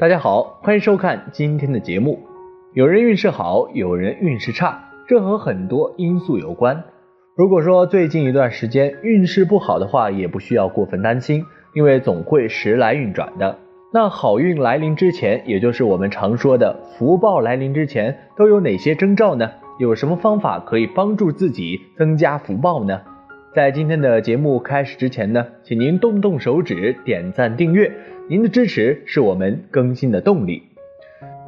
大家好，欢迎收看今天的节目。有人运势好，有人运势差，这和很多因素有关。如果说最近一段时间运势不好的话，也不需要过分担心，因为总会时来运转的。那好运来临之前，也就是我们常说的福报来临之前，都有哪些征兆呢？有什么方法可以帮助自己增加福报呢？在今天的节目开始之前呢，请您动动手指点赞订阅。您的支持是我们更新的动力。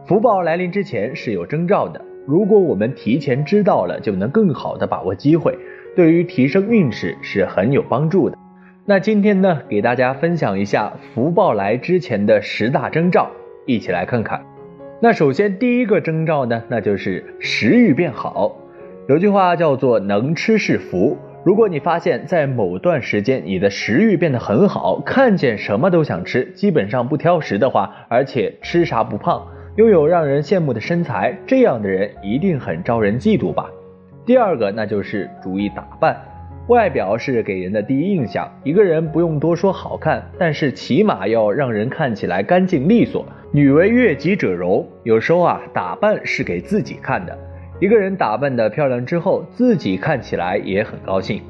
福报来临之前是有征兆的，如果我们提前知道了，就能更好的把握机会，对于提升运势是很有帮助的。那今天呢，给大家分享一下福报来之前的十大征兆，一起来看看。那首先第一个征兆呢，那就是食欲变好。有句话叫做“能吃是福”。如果你发现，在某段时间你的食欲变得很好，看见什么都想吃，基本上不挑食的话，而且吃啥不胖，拥有让人羡慕的身材，这样的人一定很招人嫉妒吧？第二个，那就是注意打扮，外表是给人的第一印象，一个人不用多说好看，但是起码要让人看起来干净利索。女为悦己者容，有时候啊，打扮是给自己看的。一个人打扮的漂亮之后，自己看起来也很高兴。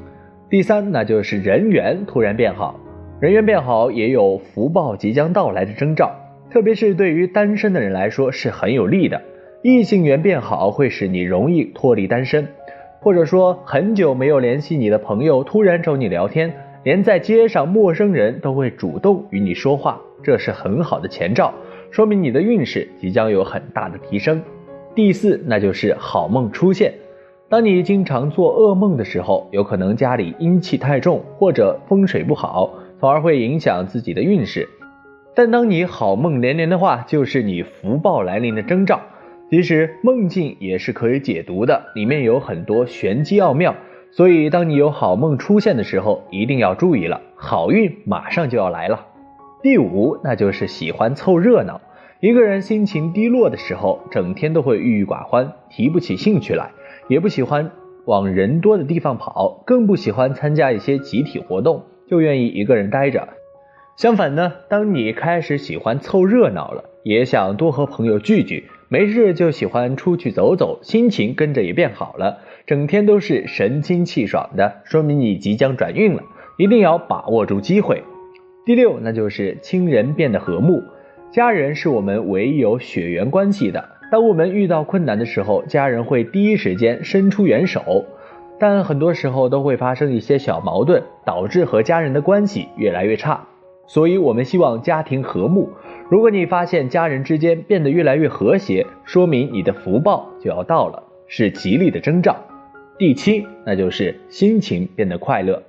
第三，那就是人缘突然变好，人缘变好也有福报即将到来的征兆，特别是对于单身的人来说是很有利的。异性缘变好会使你容易脱离单身，或者说很久没有联系你的朋友突然找你聊天，连在街上陌生人都会主动与你说话，这是很好的前兆，说明你的运势即将有很大的提升。第四，那就是好梦出现。当你经常做噩梦的时候，有可能家里阴气太重或者风水不好，从而会影响自己的运势。但当你好梦连连的话，就是你福报来临的征兆。其实梦境也是可以解读的，里面有很多玄机奥妙。所以当你有好梦出现的时候，一定要注意了，好运马上就要来了。第五，那就是喜欢凑热闹。一个人心情低落的时候，整天都会郁郁寡欢，提不起兴趣来，也不喜欢往人多的地方跑，更不喜欢参加一些集体活动，就愿意一个人待着。相反呢，当你开始喜欢凑热闹了，也想多和朋友聚聚，没事就喜欢出去走走，心情跟着也变好了，整天都是神清气爽的，说明你即将转运了，一定要把握住机会。第六，那就是亲人变得和睦。家人是我们唯一有血缘关系的。当我们遇到困难的时候，家人会第一时间伸出援手。但很多时候都会发生一些小矛盾，导致和家人的关系越来越差。所以，我们希望家庭和睦。如果你发现家人之间变得越来越和谐，说明你的福报就要到了，是吉利的征兆。第七，那就是心情变得快乐。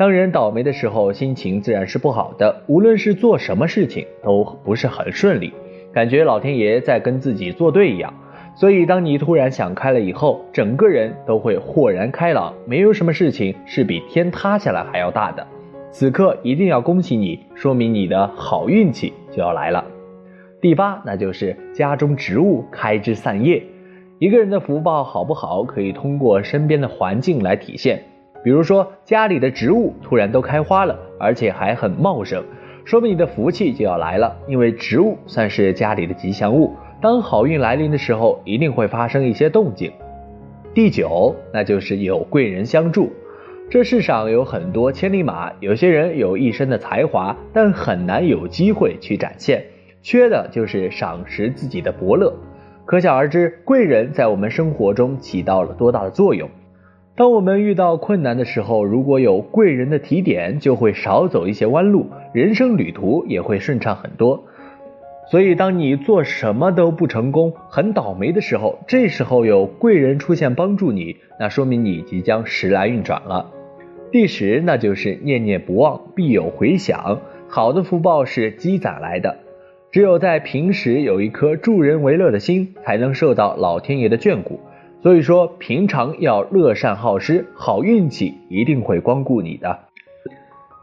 当人倒霉的时候，心情自然是不好的。无论是做什么事情，都不是很顺利，感觉老天爷在跟自己作对一样。所以，当你突然想开了以后，整个人都会豁然开朗，没有什么事情是比天塌下来还要大的。此刻一定要恭喜你，说明你的好运气就要来了。第八，那就是家中植物开枝散叶。一个人的福报好不好，可以通过身边的环境来体现。比如说，家里的植物突然都开花了，而且还很茂盛，说明你的福气就要来了。因为植物算是家里的吉祥物，当好运来临的时候，一定会发生一些动静。第九，那就是有贵人相助。这世上有很多千里马，有些人有一身的才华，但很难有机会去展现，缺的就是赏识自己的伯乐。可想而知，贵人在我们生活中起到了多大的作用。当我们遇到困难的时候，如果有贵人的提点，就会少走一些弯路，人生旅途也会顺畅很多。所以，当你做什么都不成功、很倒霉的时候，这时候有贵人出现帮助你，那说明你即将时来运转了。第十，那就是念念不忘，必有回响。好的福报是积攒来的，只有在平时有一颗助人为乐的心，才能受到老天爷的眷顾。所以说，平常要乐善好施，好运气一定会光顾你的。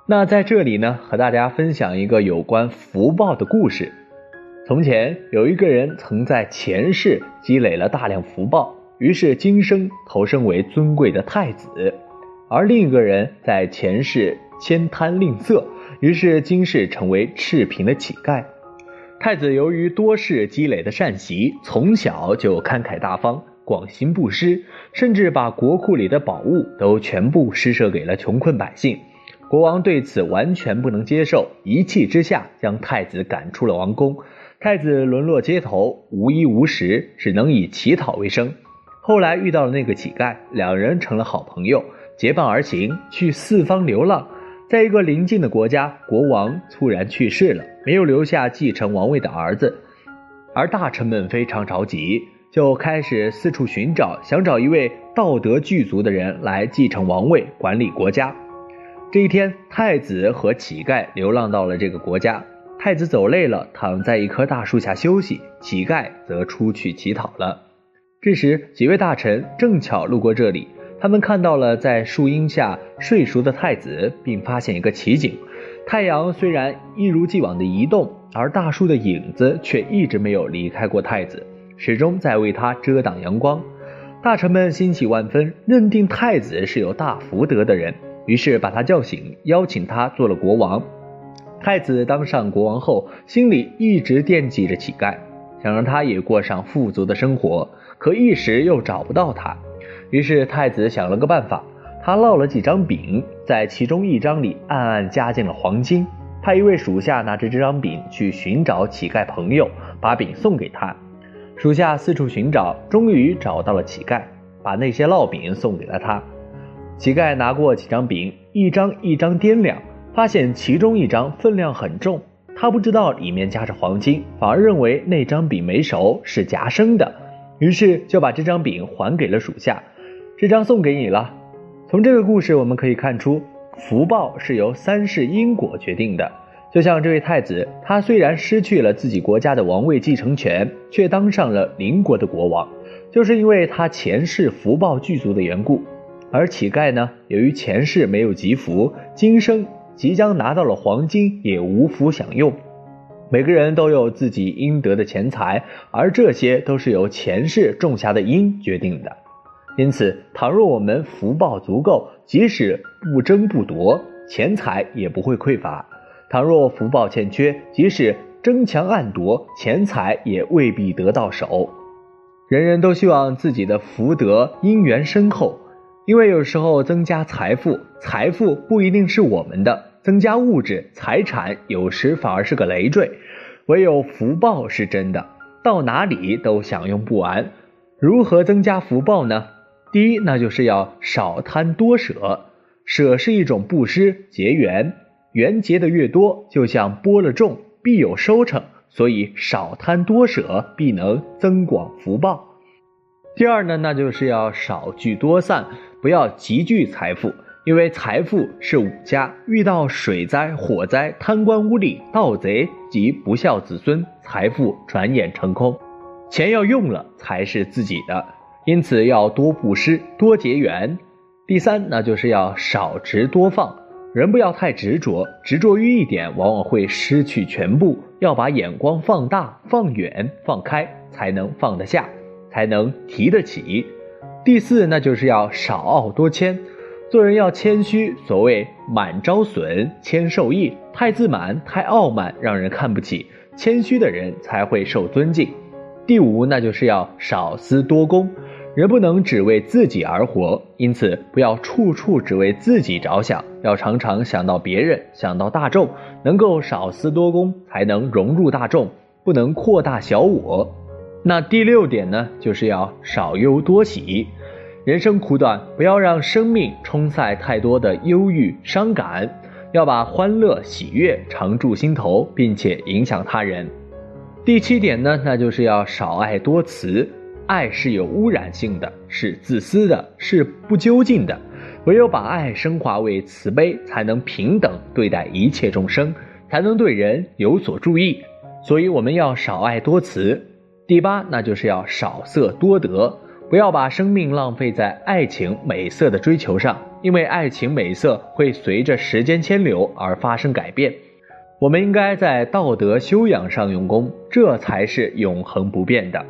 那在这里呢，和大家分享一个有关福报的故事。从前有一个人曾在前世积累了大量福报，于是今生投生为尊贵的太子；而另一个人在前世悭贪吝啬，于是今世成为赤贫的乞丐。太子由于多世积累的善习，从小就慷慨大方、广行布施，甚至把国库里的宝物都全部施舍给了穷困百姓。国王对此完全不能接受，一气之下将太子赶出了王宫。太子沦落街头，无衣无食，只能以乞讨为生。后来遇到了那个乞丐，两人成了好朋友，结伴而行，去四方流浪。在一个邻近的国家，国王猝然去世了，没有留下继承王位的儿子，而大臣们非常着急，就开始四处寻找，想找一位道德具足的人来继承王位，管理国家。这一天，太子和乞丐流浪到了这个国家。太子走累了，躺在一棵大树下休息；乞丐则出去乞讨了。这时，几位大臣正巧路过这里，他们看到了在树荫下睡熟的太子，并发现一个奇景：太阳虽然一如既往的移动，而大树的影子却一直没有离开过太子，始终在为他遮挡阳光。大臣们欣喜万分，认定太子是有大福德的人，于是把他叫醒，邀请他做了国王。太子当上国王后，心里一直惦记着乞丐，想让他也过上富足的生活，可一时又找不到他。于是太子想了个办法，他烙了几张饼，在其中一张里暗暗加进了黄金，派一位属下拿着这张饼去寻找乞丐朋友，把饼送给他。属下四处寻找，终于找到了乞丐，把那些烙饼送给了他。乞丐拿过几张饼，一张一张掂量。发现其中一张分量很重，他不知道里面夹着黄金，反而认为那张饼没熟是夹生的，于是就把这张饼还给了属下。这张送给你了。从这个故事我们可以看出，福报是由三世因果决定的。就像这位太子，他虽然失去了自己国家的王位继承权，却当上了邻国的国王，就是因为他前世福报具足的缘故。而乞丐呢，由于前世没有积福，今生。即将拿到了黄金，也无福享用。每个人都有自己应得的钱财，而这些都是由前世种下的因决定的。因此，倘若我们福报足够，即使不争不夺，钱财也不会匮乏；倘若福报欠缺，即使争强暗夺，钱财也未必得到手。人人都希望自己的福德因缘深厚。因为有时候增加财富，财富不一定是我们的；增加物质财产，有时反而是个累赘。唯有福报是真的，到哪里都享用不完。如何增加福报呢？第一，那就是要少贪多舍。舍是一种布施结缘，缘结的越多，就像播了种，必有收成。所以少贪多舍，必能增广福报。第二呢，那就是要少聚多散。不要集聚财富，因为财富是五家，遇到水灾、火灾、贪官污吏、盗贼及不孝子孙，财富转眼成空。钱要用了才是自己的，因此要多布施、多结缘。第三，那就是要少执多放，人不要太执着，执着于一点，往往会失去全部。要把眼光放大、放远、放开，才能放得下，才能提得起。第四，那就是要少傲多谦，做人要谦虚。所谓满招损，谦受益。太自满、太傲慢，让人看不起。谦虚的人才会受尊敬。第五，那就是要少思多功，人不能只为自己而活，因此不要处处只为自己着想，要常常想到别人，想到大众，能够少思多功，才能融入大众，不能扩大小我。那第六点呢，就是要少忧多喜。人生苦短，不要让生命冲塞太多的忧郁伤感，要把欢乐喜悦常驻心头，并且影响他人。第七点呢，那就是要少爱多慈。爱是有污染性的，是自私的，是不究竟的。唯有把爱升华为慈悲，才能平等对待一切众生，才能对人有所注意。所以我们要少爱多慈。第八，那就是要少色多德，不要把生命浪费在爱情美色的追求上，因为爱情美色会随着时间迁流而发生改变。我们应该在道德修养上用功，这才是永恒不变的。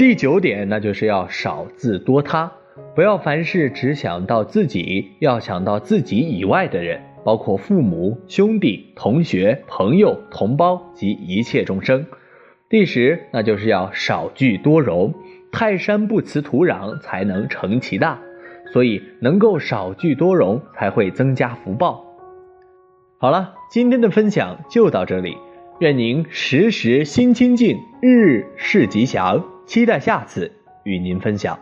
第九点，那就是要少自多他，不要凡事只想到自己，要想到自己以外的人，包括父母、兄弟、同学、朋友、同胞及一切众生。第十，那就是要少聚多容，泰山不辞土壤，才能成其大，所以能够少聚多容，才会增加福报。好了，今天的分享就到这里，愿您时时心清静，日日是吉祥。期待下次与您分享。